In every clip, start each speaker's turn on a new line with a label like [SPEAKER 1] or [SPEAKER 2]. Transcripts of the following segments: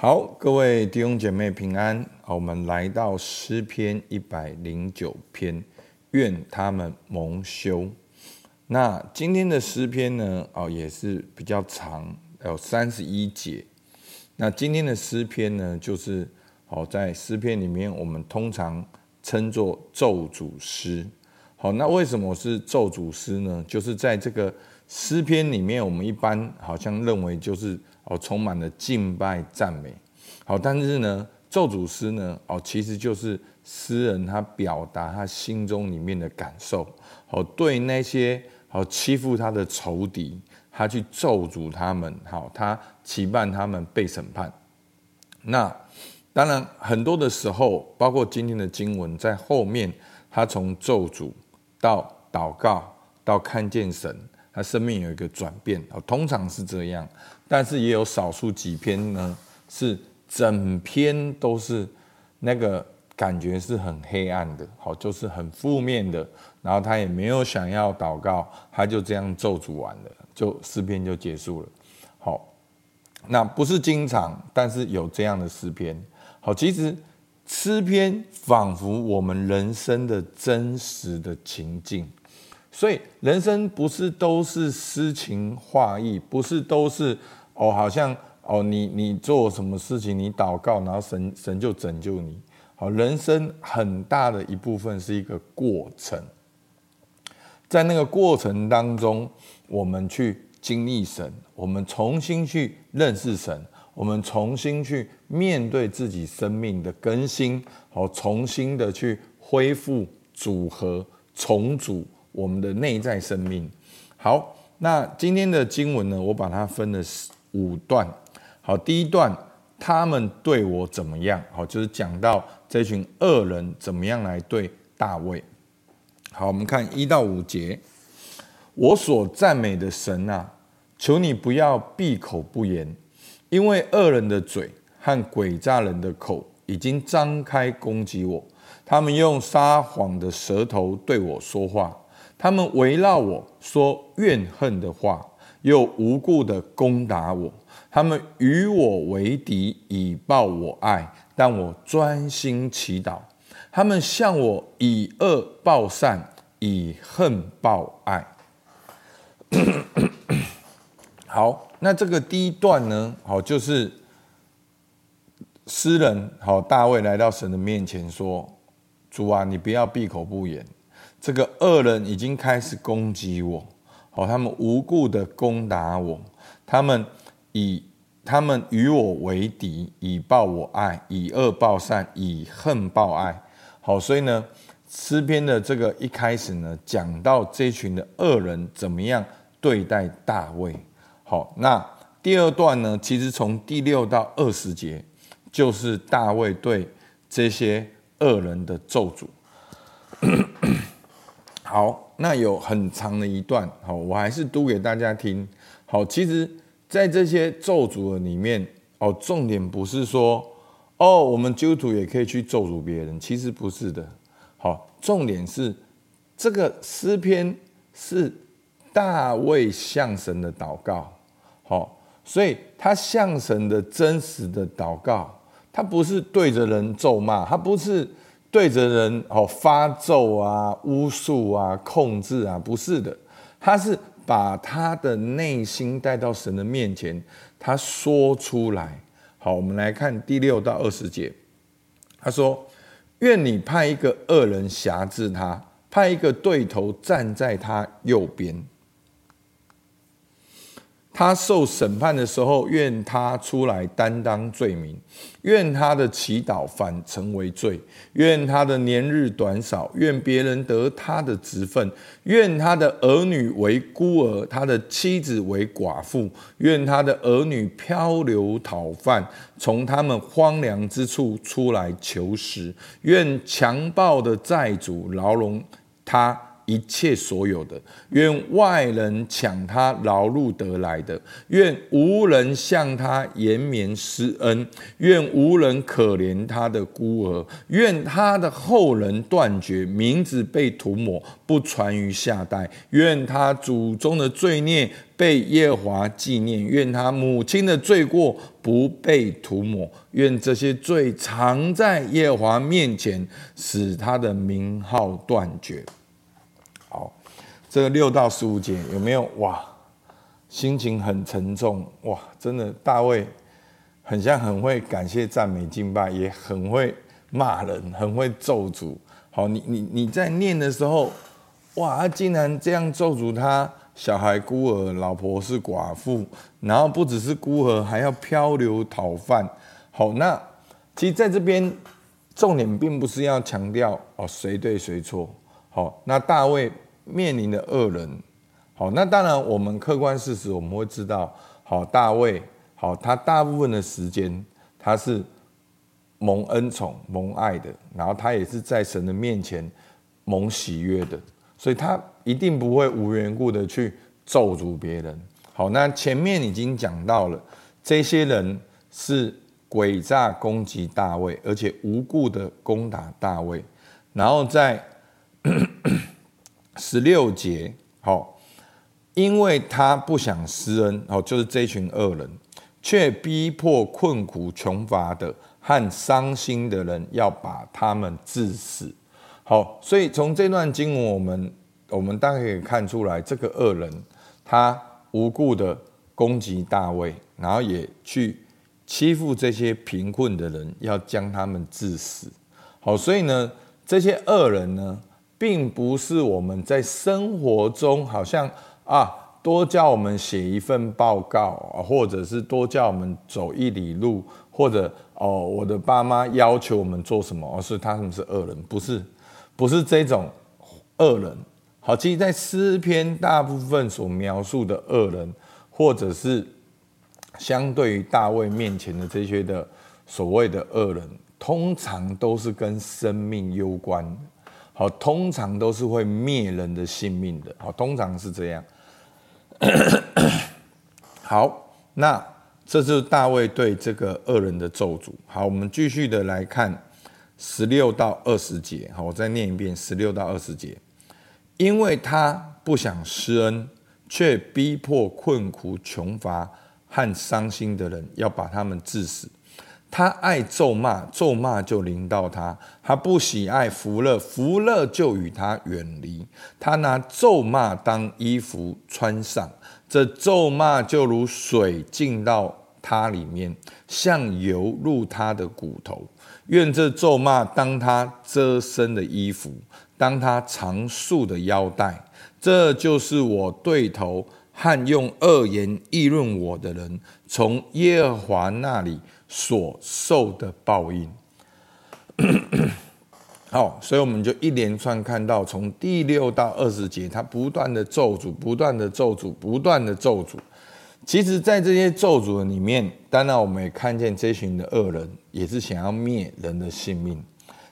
[SPEAKER 1] 好，各位弟兄姐妹平安。我们来到诗篇一百零九篇，愿他们蒙羞。那今天的诗篇呢？哦，也是比较长，有三十一节。那今天的诗篇呢，就是哦，在诗篇里面，我们通常称作咒诅诗。好，那为什么是咒诅诗呢？就是在这个诗篇里面，我们一般好像认为就是。哦，充满了敬拜赞美，好，但是呢，咒诅诗呢，哦，其实就是诗人他表达他心中里面的感受，哦，对那些好欺负他的仇敌，他去咒诅他们，好，他期盼他们被审判。那当然，很多的时候，包括今天的经文在后面，他从咒诅到祷告到看见神。他生命有一个转变，通常是这样，但是也有少数几篇呢，是整篇都是那个感觉是很黑暗的，好，就是很负面的，然后他也没有想要祷告，他就这样咒诅完了，就诗篇就结束了。好，那不是经常，但是有这样的诗篇。好，其实诗篇仿佛我们人生的真实的情境。所以人生不是都是诗情画意，不是都是哦，好像哦，你你做什么事情，你祷告，然后神神就拯救你。好，人生很大的一部分是一个过程，在那个过程当中，我们去经历神，我们重新去认识神，我们重新去面对自己生命的更新，好，重新的去恢复组合重组。我们的内在生命，好，那今天的经文呢，我把它分了五段。好，第一段，他们对我怎么样？好，就是讲到这群恶人怎么样来对大卫。好，我们看一到五节，我所赞美的神啊，求你不要闭口不言，因为恶人的嘴和诡诈人的口已经张开攻击我，他们用撒谎的舌头对我说话。他们围绕我说怨恨的话，又无故的攻打我。他们与我为敌，以报我爱，但我专心祈祷。他们向我以恶报善，以恨报爱。好，那这个第一段呢？好，就是诗人好大卫来到神的面前说：“主啊，你不要闭口不言。”这个恶人已经开始攻击我，好，他们无故的攻打我，他们以他们与我为敌，以报我爱，以恶报善，以恨报爱。好，所以呢，诗篇的这个一开始呢，讲到这群的恶人怎么样对待大卫。好，那第二段呢，其实从第六到二十节，就是大卫对这些恶人的咒诅。好，那有很长的一段，好，我还是读给大家听。好，其实，在这些咒诅的里面，哦，重点不是说，哦，我们基督徒也可以去咒诅别人，其实不是的。好，重点是这个诗篇是大卫向神的祷告，好，所以他向神的真实的祷告，他不是对着人咒骂，他不是。对着人哦发咒啊、巫术啊、控制啊，不是的，他是把他的内心带到神的面前，他说出来。好，我们来看第六到二十节，他说：“愿你派一个恶人辖制他，派一个对头站在他右边。”他受审判的时候，愿他出来担当罪名，愿他的祈祷反成为罪，愿他的年日短少，愿别人得他的职分，愿他的儿女为孤儿，他的妻子为寡妇，愿他的儿女漂流讨饭，从他们荒凉之处出来求食，愿强暴的债主牢笼他，一切所有的，愿外人抢他劳碌得来的，愿无人向他延绵施恩，愿无人可怜他的孤儿，愿他的后人断绝，名字被涂抹，不传于下代，愿他祖宗的罪孽被耶华纪念，愿他母亲的罪过不被涂抹，愿这些罪常在耶华面前，使他的名号断绝。这个六到十五节有没有哇？心情很沉重哇！真的，大卫很像很会感谢赞美敬拜，也很会骂人，很会咒诅。好，你你你在念的时候，哇，他竟然这样咒诅他。小孩孤儿，老婆是寡妇，然后不只是孤儿，还要漂流讨饭。好，那其实在这边重点并不是要强调哦谁对谁错。好，那大卫面临的恶人，好，那当然我们客观事实我们会知道，好，大卫，好，他大部分的时间他是蒙恩宠、蒙爱的，然后他也是在神的面前蒙喜悦的。所以他一定不会无缘故的去咒诅别人。好，那前面已经讲到了，这些人是诡诈攻击大卫，而且无故的攻打大卫。然后在十六节，好，因为他不想施恩，好，就是这群恶人，却逼迫困苦穷乏的和伤心的人，要把他们致死。好，所以从这段经文，我们我们大概可以看出来，这个恶人他无故的攻击大卫，然后也去欺负这些贫困的人，要将他们致死。好，所以呢，这些恶人呢，并不是我们在生活中好像啊，多叫我们写一份报告，或者是多叫我们走一里路，或者哦，我的爸妈要求我们做什么，而是他们是恶人，不是。不是这种恶人，好，其实，在诗篇大部分所描述的恶人，或者是相对于大卫面前的这些的所谓的恶人，通常都是跟生命攸关，好，通常都是会灭人的性命的，好，通常是这样。好，那这是大卫对这个恶人的咒诅。好，我们继续的来看。十六到二十节，好，我再念一遍十六到二十节。因为他不想施恩，却逼迫困苦穷乏和伤心的人，要把他们致死。他爱咒骂，咒骂就临到他；他不喜爱福乐，福乐就与他远离。他拿咒骂当衣服穿上，这咒骂就如水进到他里面，像油入他的骨头。愿这咒骂当他遮身的衣服，当他长束的腰带。这就是我对头和用恶言议论我的人，从耶和华那里所受的报应。好，所以我们就一连串看到，从第六到二十节，他不断的咒诅，不断的咒诅，不断的咒诅。其实，在这些咒诅里面，当然我们也看见这群的恶人也是想要灭人的性命。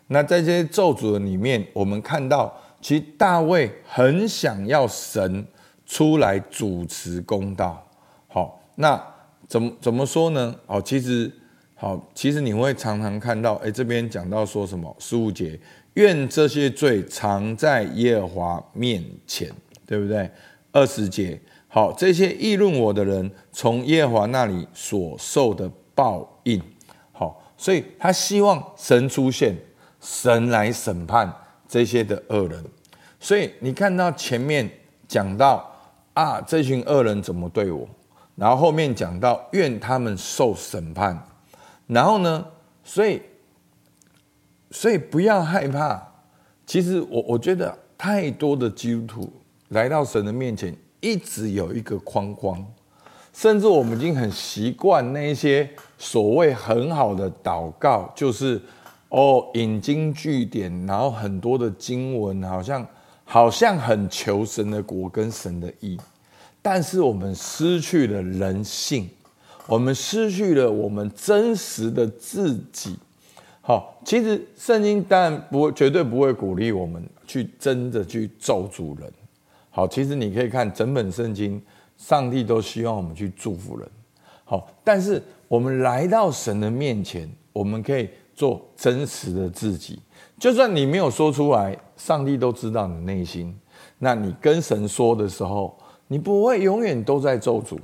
[SPEAKER 1] 那在这些咒诅里面，我们看到，其实大卫很想要神出来主持公道。好，那怎么怎么说呢？好，其实好，其实你会常常看到，哎，这边讲到说什么？十五节，愿这些罪常在耶和华面前，对不对？二十节。好，这些议论我的人，从耶和华那里所受的报应。好，所以他希望神出现，神来审判这些的恶人。所以你看到前面讲到啊，这群恶人怎么对我，然后后面讲到愿他们受审判。然后呢，所以所以不要害怕。其实我我觉得太多的基督徒来到神的面前。一直有一个框框，甚至我们已经很习惯那些所谓很好的祷告，就是哦引经据典，然后很多的经文，好像好像很求神的国跟神的义，但是我们失去了人性，我们失去了我们真实的自己。好，其实圣经当然不会绝对不会鼓励我们去真的去咒诅人。好，其实你可以看整本圣经，上帝都希望我们去祝福人。好，但是我们来到神的面前，我们可以做真实的自己。就算你没有说出来，上帝都知道你内心。那你跟神说的时候，你不会永远都在咒诅。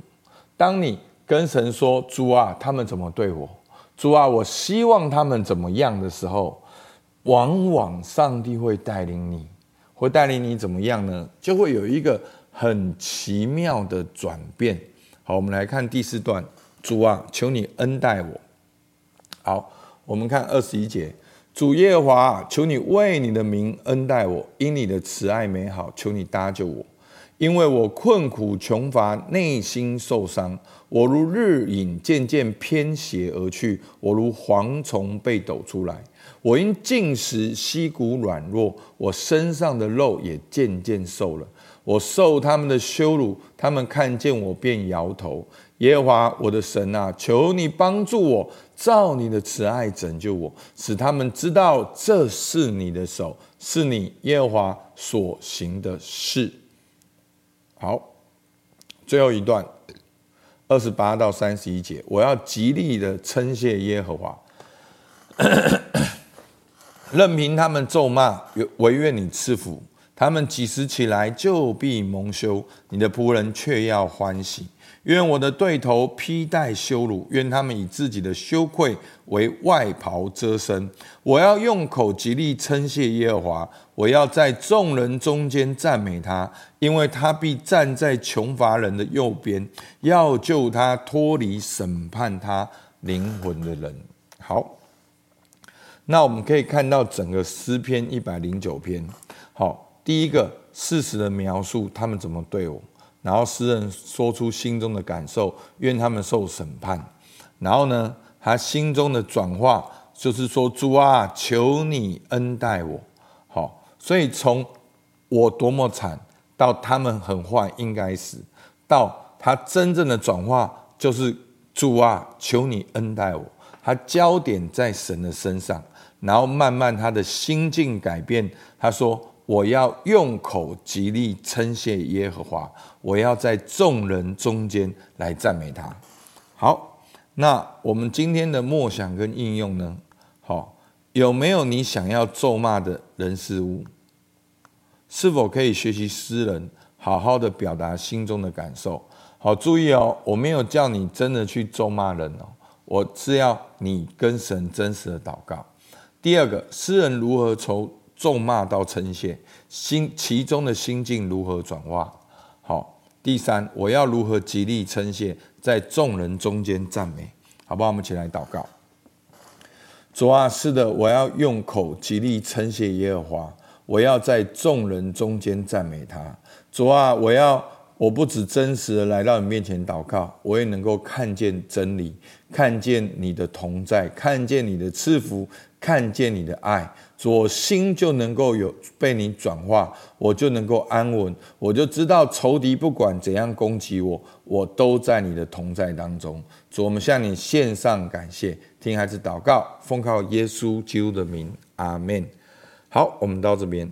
[SPEAKER 1] 当你跟神说：“主啊，他们怎么对我？主啊，我希望他们怎么样的时候，往往上帝会带领你，会带领你怎么样呢？就会有一个很奇妙的转变。”好，我们来看第四段。主啊，求你恩待我。好，我们看二十一节。主耶和华，求你为你的名恩待我，因你的慈爱美好，求你搭救我，因为我困苦穷乏，内心受伤。我如日影渐渐偏斜而去，我如蝗虫被抖出来。我因禁食，膝骨软弱，我身上的肉也渐渐瘦了。我受他们的羞辱，他们看见我便摇头。耶和华我的神啊，求你帮助我，照你的慈爱拯救我，使他们知道这是你的手，是你耶和华所行的事。好，最后一段，二十八到三十一节，我要极力的称谢耶和华，任凭他们咒骂，唯愿你赐福。他们几时起来，就必蒙羞；你的仆人却要欢喜。愿我的对头披戴羞辱，愿他们以自己的羞愧为外袍遮身。我要用口极力称谢耶和华，我要在众人中间赞美他，因为他必站在穷乏人的右边，要救他脱离审判他灵魂的人。好，那我们可以看到整个诗篇一百零九篇。好。第一个事实的描述，他们怎么对我，然后诗人说出心中的感受，愿他们受审判。然后呢，他心中的转化就是说：主啊，求你恩待我。好，所以从我多么惨，到他们很坏，应该死，到他真正的转化就是主啊，求你恩待我。他焦点在神的身上，然后慢慢他的心境改变。他说。我要用口极力称谢耶和华，我要在众人中间来赞美他。好，那我们今天的默想跟应用呢？好，有没有你想要咒骂的人事物？是否可以学习诗人，好好的表达心中的感受？好，注意哦，我没有叫你真的去咒骂人哦，我是要你跟神真实的祷告。第二个，诗人如何从咒骂到称谢，心其中的心境如何转化？好，第三，我要如何极力称谢，在众人中间赞美，好不好？我们一起来祷告。主啊，是的，我要用口极力称谢耶和华，我要在众人中间赞美他。主啊，我要我不止真实的来到你面前祷告，我也能够看见真理，看见你的同在，看见你的赐福，看见你的爱。我心就能够有被你转化，我就能够安稳，我就知道仇敌不管怎样攻击我，我都在你的同在当中。主，我们向你献上感谢，听孩子祷告，奉靠耶稣基督的名，阿门。好，我们到这边。